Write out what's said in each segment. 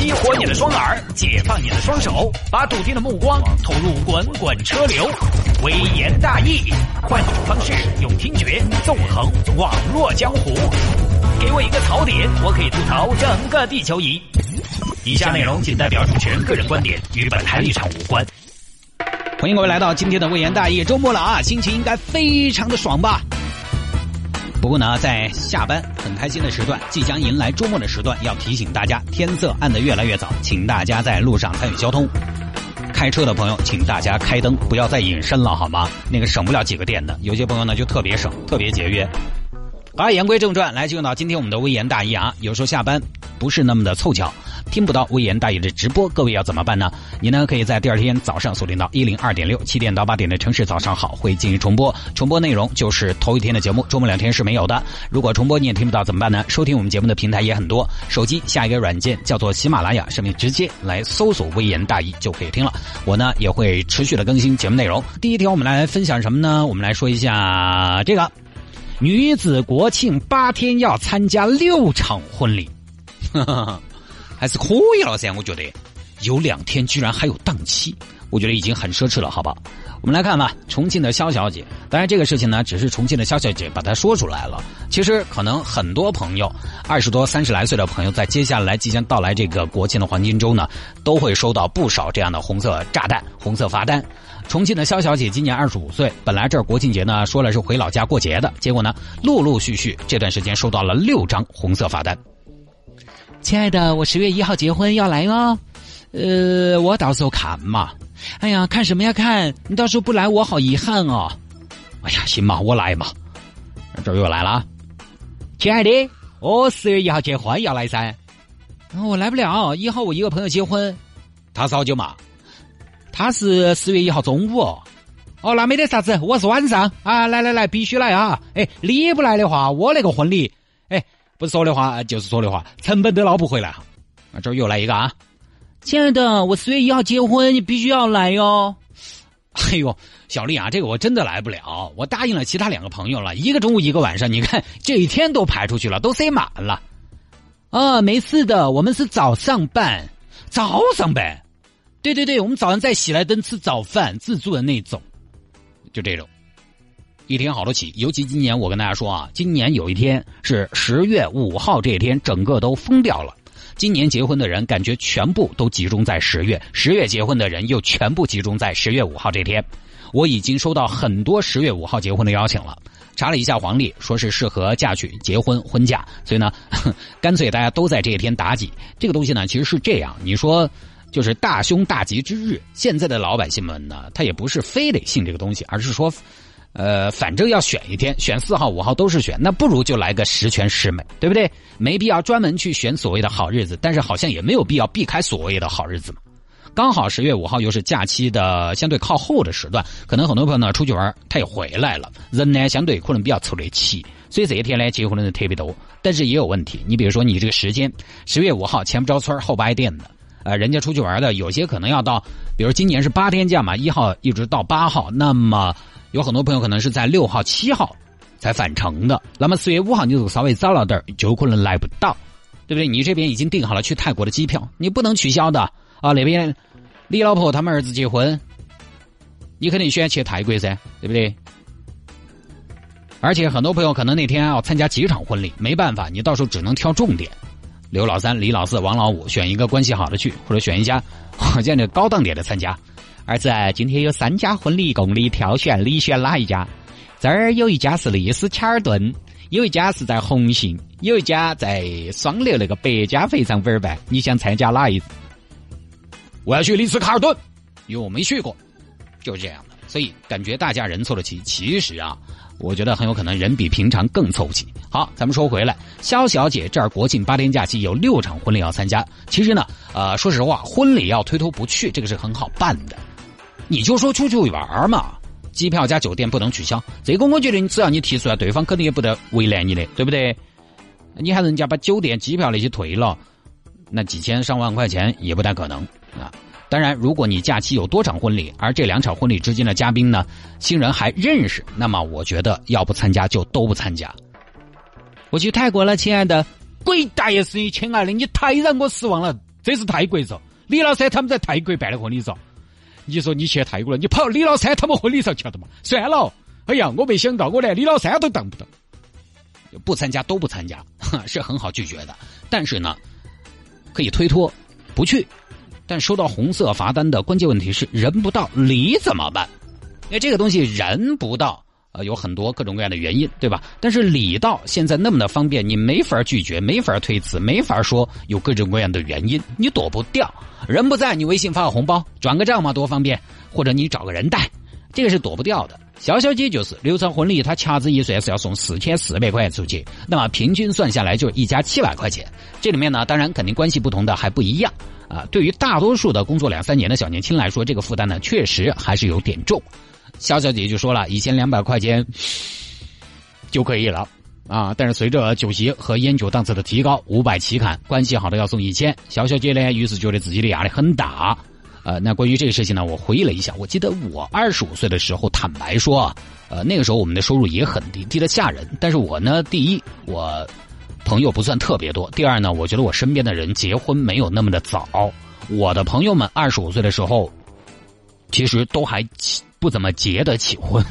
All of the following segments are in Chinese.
激活你的双耳，解放你的双手，把笃定的目光投入滚滚车流。微言大义，换种方式，用听觉纵横网络江湖。给我一个槽点，我可以吐槽整个地球仪。以下内容仅代表主持人个人观点，与本台立场无关。欢迎各位来到今天的微言大义，周末了啊，心情应该非常的爽吧？不过呢，在下班很开心的时段，即将迎来周末的时段，要提醒大家，天色暗得越来越早，请大家在路上参与交通。开车的朋友，请大家开灯，不要再隐身了，好吗？那个省不了几个电的。有些朋友呢，就特别省，特别节约。好，言归正传，来进入到今天我们的微言大义啊。有时候下班不是那么的凑巧。听不到微言大义的直播，各位要怎么办呢？你呢可以在第二天早上锁定到一零二点六七点到八点的城市早上好会进行重播，重播内容就是头一天的节目，周末两天是没有的。如果重播你也听不到怎么办呢？收听我们节目的平台也很多，手机下一个软件叫做喜马拉雅，上面直接来搜索微言大义就可以听了。我呢也会持续的更新节目内容。第一天我们来分享什么呢？我们来说一下这个女子国庆八天要参加六场婚礼。还是可以了噻，我觉得有两天居然还有档期，我觉得已经很奢侈了，好吧？我们来看吧，重庆的肖小姐，当然这个事情呢，只是重庆的肖小姐把它说出来了。其实可能很多朋友，二十多、三十来岁的朋友，在接下来即将到来这个国庆的黄金周呢，都会收到不少这样的红色炸弹、红色罚单。重庆的肖小姐今年二十五岁，本来这儿国庆节呢，说了是回老家过节的，结果呢，陆陆续续这段时间收到了六张红色罚单。亲爱的，我十月一号结婚要来哦，呃，我到时候看嘛。哎呀，看什么呀看？你到时候不来，我好遗憾哦。哎呀，行嘛，我来嘛。这又来了，亲爱的，我十月一号结婚要来噻。我来不了，一号我一个朋友结婚。他是好久嘛？他是十月一号中午。哦，那没得啥子，我是晚上啊。来来来，必须来啊！哎，你不来的话，我那个婚礼，哎。不是说的话就是说的话，成本都捞不回来哈。啊，这儿又来一个啊，亲爱的，我十月一号结婚，你必须要来哟。哎呦，小丽啊，这个我真的来不了，我答应了其他两个朋友了，一个中午一个晚上，你看这一天都排出去了，都塞满了。啊，没事的，我们是早上办，早上办。对对对，我们早上在喜来登吃早饭，自助的那种，就这种。一天好多起，尤其今年我跟大家说啊，今年有一天是十月五号这天，整个都疯掉了。今年结婚的人感觉全部都集中在十月，十月结婚的人又全部集中在十月五号这天。我已经收到很多十月五号结婚的邀请了，查了一下黄历，说是适合嫁娶、结婚、婚嫁，所以呢，干脆大家都在这一天妲己。这个东西呢，其实是这样，你说就是大凶大吉之日，现在的老百姓们呢，他也不是非得信这个东西，而是说。呃，反正要选一天，选四号、五号都是选，那不如就来个十全十美，对不对？没必要专门去选所谓的好日子，但是好像也没有必要避开所谓的好日子嘛。刚好十月五号又是假期的相对靠后的时段，可能很多朋友呢出去玩，他也回来了，人呢相对可能比较凑得齐，所以这一天呢结婚的人特别多。但是也有问题，你比如说你这个时间，十月五号前不着村后不挨店的，呃，人家出去玩的有些可能要到，比如今年是八天假嘛，一号一直到八号，那么。有很多朋友可能是在六号、七号才返程的，那么四月五号你就稍微早了点就可能来不到，对不对？你这边已经订好了去泰国的机票，你不能取消的啊！那边李老婆他们儿子结婚，你肯定选去泰国噻，对不对？而且很多朋友可能那天要参加几场婚礼，没办法，你到时候只能挑重点，刘老三、李老四、王老五，选一个关系好的去，或者选一家这样的高档点的参加。儿子，今天有三家婚礼供你挑选，你选哪一家？这儿有一家是丽思卡尔顿，有一家是在红杏，有一家在双流那个百家非常玩办。你想参加哪一？我要去丽思卡尔顿，因为我没去过，就是这样的。所以感觉大家人凑得齐，其实啊，我觉得很有可能人比平常更凑不齐。好，咱们说回来，肖小姐这儿国庆八天假期有六场婚礼要参加。其实呢，呃，说实话，婚礼要推脱不去，这个是很好办的。你就说出去玩嘛，机票加酒店不能取消。这个我觉得你，只要你提出来，对方肯定也不得为难你的，对不对？你喊人家把酒店、机票那些退了，那几千上万块钱也不太可能啊。当然，如果你假期有多场婚礼，而这两场婚礼之间的嘉宾呢，新人还认识，那么我觉得要不参加就都不参加。我去泰国了，亲爱的，鬼大爷是你亲爱的，你太让我失望了，这是泰国嗦，李老师他们在泰国办的婚礼嗦。你说你去泰国了，你跑李老三他们婚礼上去了嘛？算了，哎呀，我没想到，我连李老三都当不到，不参加都不参加，是很好拒绝的。但是呢，可以推脱不去。但收到红色罚单的关键问题是人不到，礼怎么办？因为这个东西人不到。呃，有很多各种各样的原因，对吧？但是礼到现在那么的方便，你没法拒绝，没法推辞，没法说有各种各样的原因，你躲不掉。人不在，你微信发个红包，转个账嘛，多方便。或者你找个人带，这个是躲不掉的。小小姐就是流程婚礼，他掐指一算是要送四千四百块钱出去，那么平均算下来就是一家七百块钱。这里面呢，当然肯定关系不同的还不一样啊。对于大多数的工作两三年的小年轻来说，这个负担呢，确实还是有点重。肖小姐就说了，一千两百块钱就可以了啊！但是随着酒席和烟酒档次的提高，五百起砍，关系好的要送一千。肖小姐呢，于是觉得自己的压力很大。呃，那关于这个事情呢，我回忆了一下，我记得我二十五岁的时候，坦白说，呃，那个时候我们的收入也很低，低的吓人。但是我呢，第一，我朋友不算特别多；第二呢，我觉得我身边的人结婚没有那么的早。我的朋友们二十五岁的时候，其实都还。不怎么结得起婚，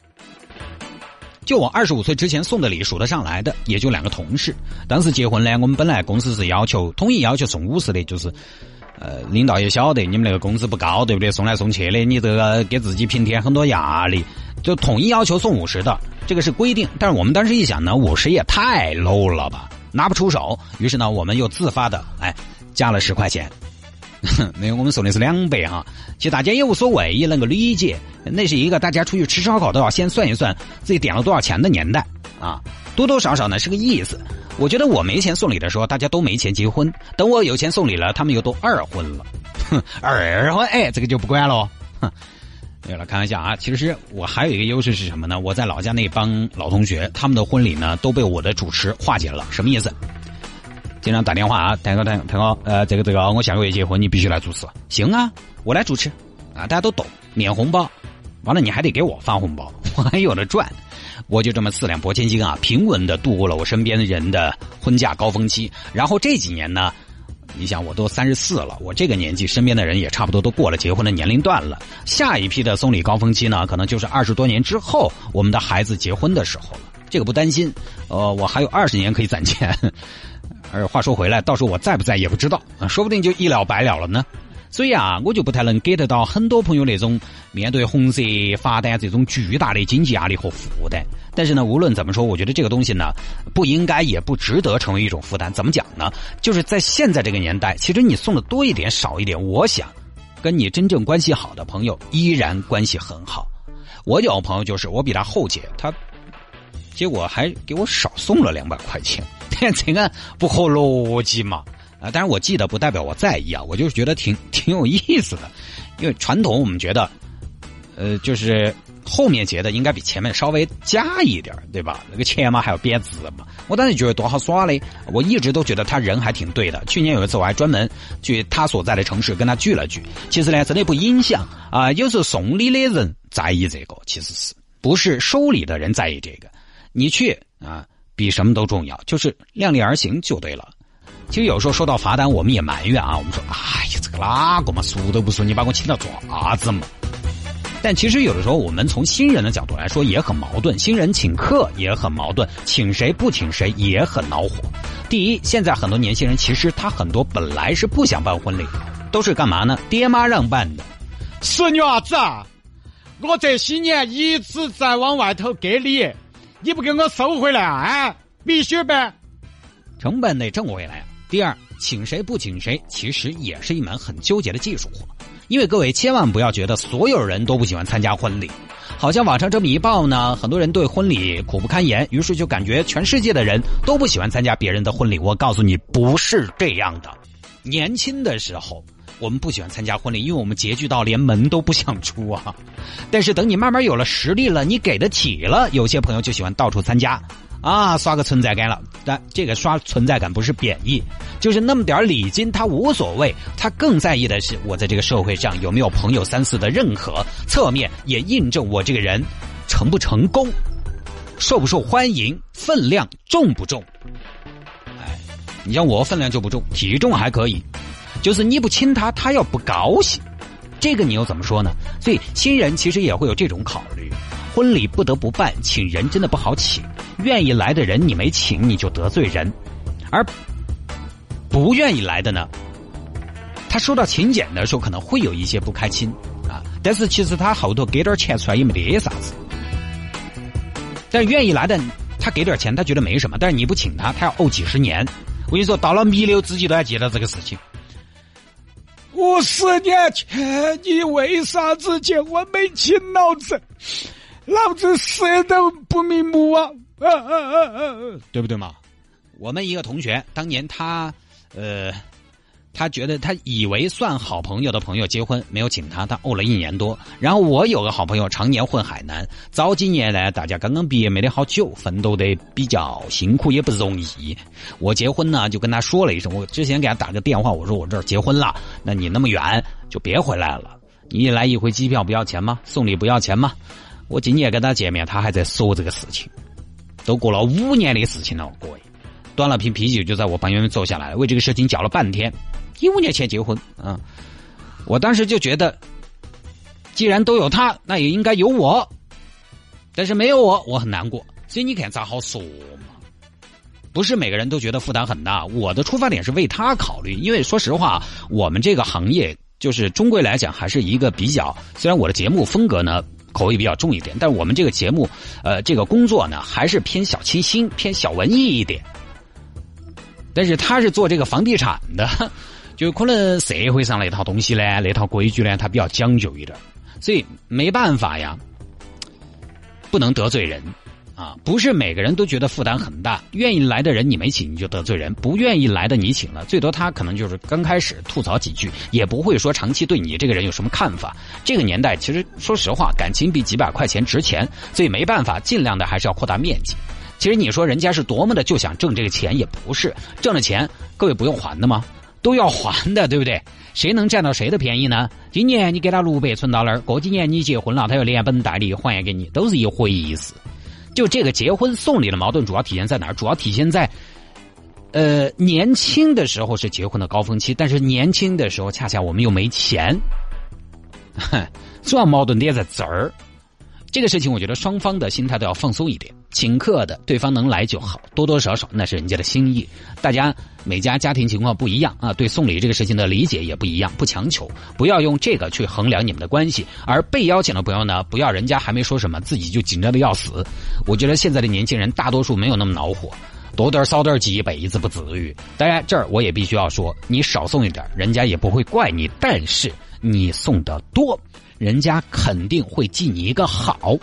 就我二十五岁之前送的礼数得上来的，也就两个同事。当时结婚呢，我们本来公司是要求统一要求送五十的，就是，呃，领导也晓得你们那个工资不高，对不对？送来送去的，你这个给自己平添很多压力，就统一要求送五十的，这个是规定。但是我们当时一想呢，五十也太 low 了吧，拿不出手。于是呢，我们又自发的，哎，加了十块钱。没有，我们送的是两百哈，其实大家也无所谓，也能够理解。那是一个大家出去吃烧烤都要先算一算自己点了多少钱的年代啊，多多少少呢是个意思。我觉得我没钱送礼的时候，大家都没钱结婚；等我有钱送礼了，他们又都二婚了。哼，二婚哎，这个就不管了。哼，没有了，开玩笑啊。其实我还有一个优势是什么呢？我在老家那帮老同学，他们的婚礼呢都被我的主持化解了。什么意思？经常打电话啊，谈哥谈谈哥，呃，这个这个，我下个月结婚，你必须来主持。行啊，我来主持。啊，大家都懂，免红包，完了你还得给我发红包，我还有的赚。我就这么四两拨千斤啊，平稳的度过了我身边的人的婚嫁高峰期。然后这几年呢，你想我都三十四了，我这个年纪身边的人也差不多都过了结婚的年龄段了。下一批的送礼高峰期呢，可能就是二十多年之后我们的孩子结婚的时候了。这个不担心，呃，我还有二十年可以攒钱。而话说回来，到时候我在不在也不知道，说不定就一了百了了呢。所以啊，我就不太能给得到很多朋友那种面对红色罚单这种巨大的经济压力和负担。但是呢，无论怎么说，我觉得这个东西呢，不应该也不值得成为一种负担。怎么讲呢？就是在现在这个年代，其实你送的多一点少一点，我想跟你真正关系好的朋友依然关系很好。我有朋友就是我比他后结，他结果还给我少送了两百块钱。这个不合逻辑嘛？啊，但是我记得不代表我在意啊，我就是觉得挺 挺有意思的，因为传统我们觉得，呃，就是后面结的应该比前面稍微加一点对吧？那个钱嘛还要贬值嘛。我当时觉得多好耍嘞，我一直都觉得他人还挺对的。去年有一次我还专门去他所在的城市跟他聚了聚。其实呢，真的不影响啊。有时候送礼的人在意这个，其实是不是收礼的人在意这个？你去啊。比什么都重要，就是量力而行就对了。其实有时候收到罚单，我们也埋怨啊，我们说：“哎呀，这个哪个嘛，说都不说，你把我请到做啥子嘛？”但其实有的时候，我们从新人的角度来说也很矛盾，新人请客也很矛盾，请谁不请谁也很恼火。第一，现在很多年轻人其实他很多本来是不想办婚礼，都是干嘛呢？爹妈让办的。孙女儿子，我这些年一直在往外头给礼。你不给我收回来啊？必须办，成本得挣回来。第二，请谁不请谁，其实也是一门很纠结的技术活。因为各位千万不要觉得所有人都不喜欢参加婚礼，好像网上这么一报呢，很多人对婚礼苦不堪言，于是就感觉全世界的人都不喜欢参加别人的婚礼。我告诉你，不是这样的。年轻的时候。我们不喜欢参加婚礼，因为我们拮据到连门都不想出啊。但是等你慢慢有了实力了，你给得起了，有些朋友就喜欢到处参加，啊，刷个存在感了。但这个刷存在感不是贬义，就是那么点礼金他无所谓，他更在意的是我在这个社会上有没有朋友三四的认可，侧面也印证我这个人成不成功，受不受欢迎，分量重不重。哎你像我分量就不重，体重还可以，就是你不请他，他要不高兴，这个你又怎么说呢？所以新人其实也会有这种考虑，婚礼不得不办，请人真的不好请，愿意来的人你没请，你就得罪人，而不愿意来的呢，他收到请柬的时候可能会有一些不开心啊，但是其实他后头给点钱出来也没得啥子，但愿意来的。他给点钱，他觉得没什么，但是你不请他，他要怄几十年。我跟你说，到了弥留之际都要记得这个事情。五十年前你为啥子结婚没请老子？老子死都不瞑目啊！啊啊啊啊！对不对嘛？我们一个同学当年他呃。他觉得他以为算好朋友的朋友结婚没有请他，他怄了一年多。然后我有个好朋友常年混海南，早几年呢，大家刚刚毕业没得好久，奋斗的比较辛苦，也不容易。我结婚呢，就跟他说了一声，我之前给他打个电话，我说我这儿结婚了，那你那么远就别回来了。你一来一回机票不要钱吗？送礼不要钱吗？我今年跟他见面，他还在说这个事情，都过了五年的事情了，各位。端了瓶啤酒就在我旁边坐下来，为这个事情搅了半天。一五年前结婚啊，我当时就觉得，既然都有他，那也应该有我。但是没有我，我很难过。所以你看咋好说嘛？不是每个人都觉得负担很大。我的出发点是为他考虑，因为说实话，我们这个行业就是终归来讲还是一个比较。虽然我的节目风格呢口味比较重一点，但我们这个节目呃这个工作呢还是偏小清新、偏小文艺一点。但是他是做这个房地产的。就可能社会上那套东西呢，那套规矩呢，他比较讲究一点，所以没办法呀，不能得罪人啊！不是每个人都觉得负担很大，愿意来的人你没请你就得罪人，不愿意来的你请了，最多他可能就是刚开始吐槽几句，也不会说长期对你这个人有什么看法。这个年代其实说实话，感情比几百块钱值钱，所以没办法，尽量的还是要扩大面积。其实你说人家是多么的就想挣这个钱，也不是挣了钱各位不用还的吗？都要还的，对不对？谁能占到谁的便宜呢？今年你给他六百存到那儿，过几年你结婚了，他又连本带利还给你，都是一回意思。就这个结婚送礼的矛盾，主要体现在哪儿？主要体现在，呃，年轻的时候是结婚的高峰期，但是年轻的时候恰恰我们又没钱，哼主要矛盾点在这儿。这个事情，我觉得双方的心态都要放松一点。请客的对方能来就好，多多少少那是人家的心意。大家每家家庭情况不一样啊，对送礼这个事情的理解也不一样，不强求，不要用这个去衡量你们的关系。而被邀请的朋友呢，不要人家还没说什么，自己就紧张的要死。我觉得现在的年轻人大多数没有那么恼火，多点少点记一辈子不至于。当然这儿我也必须要说，你少送一点，人家也不会怪你。但是你送的多。人家肯定会记你一个好，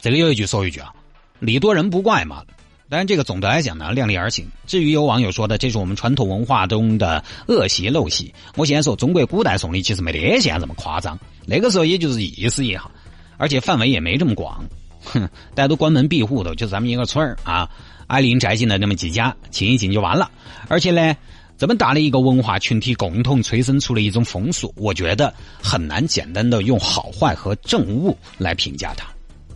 这个有一句说一句啊，礼多人不怪嘛。当然，这个总的来讲呢，量力而行。至于有网友说的，这是我们传统文化中的恶习陋习。我现在说，中国古代送礼其实没得现在这么夸张，那个时候也就是意思一下，而且范围也没这么广。哼，大家都关门闭户的，就咱们一个村儿啊，挨邻宅近的那么几家，请一请就完了。而且呢。这么大的一个文化群体共同催生出了一种风俗，我觉得很难简单的用好坏和正误来评价它，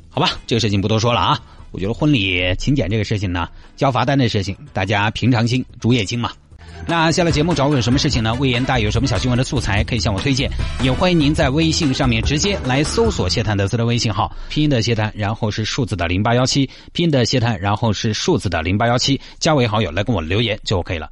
好吧？这个事情不多说了啊。我觉得婚礼请柬这个事情呢，交罚单的事情，大家平常心，竹叶青嘛。那下了节目找我有什么事情呢？魏延大有什么小新闻的素材可以向我推荐，也欢迎您在微信上面直接来搜索谢探德斯的微信号，拼音的谢探，然后是数字的零八幺七，拼音的谢探，然后是数字的零八幺七，加为好友来跟我留言就 OK 了。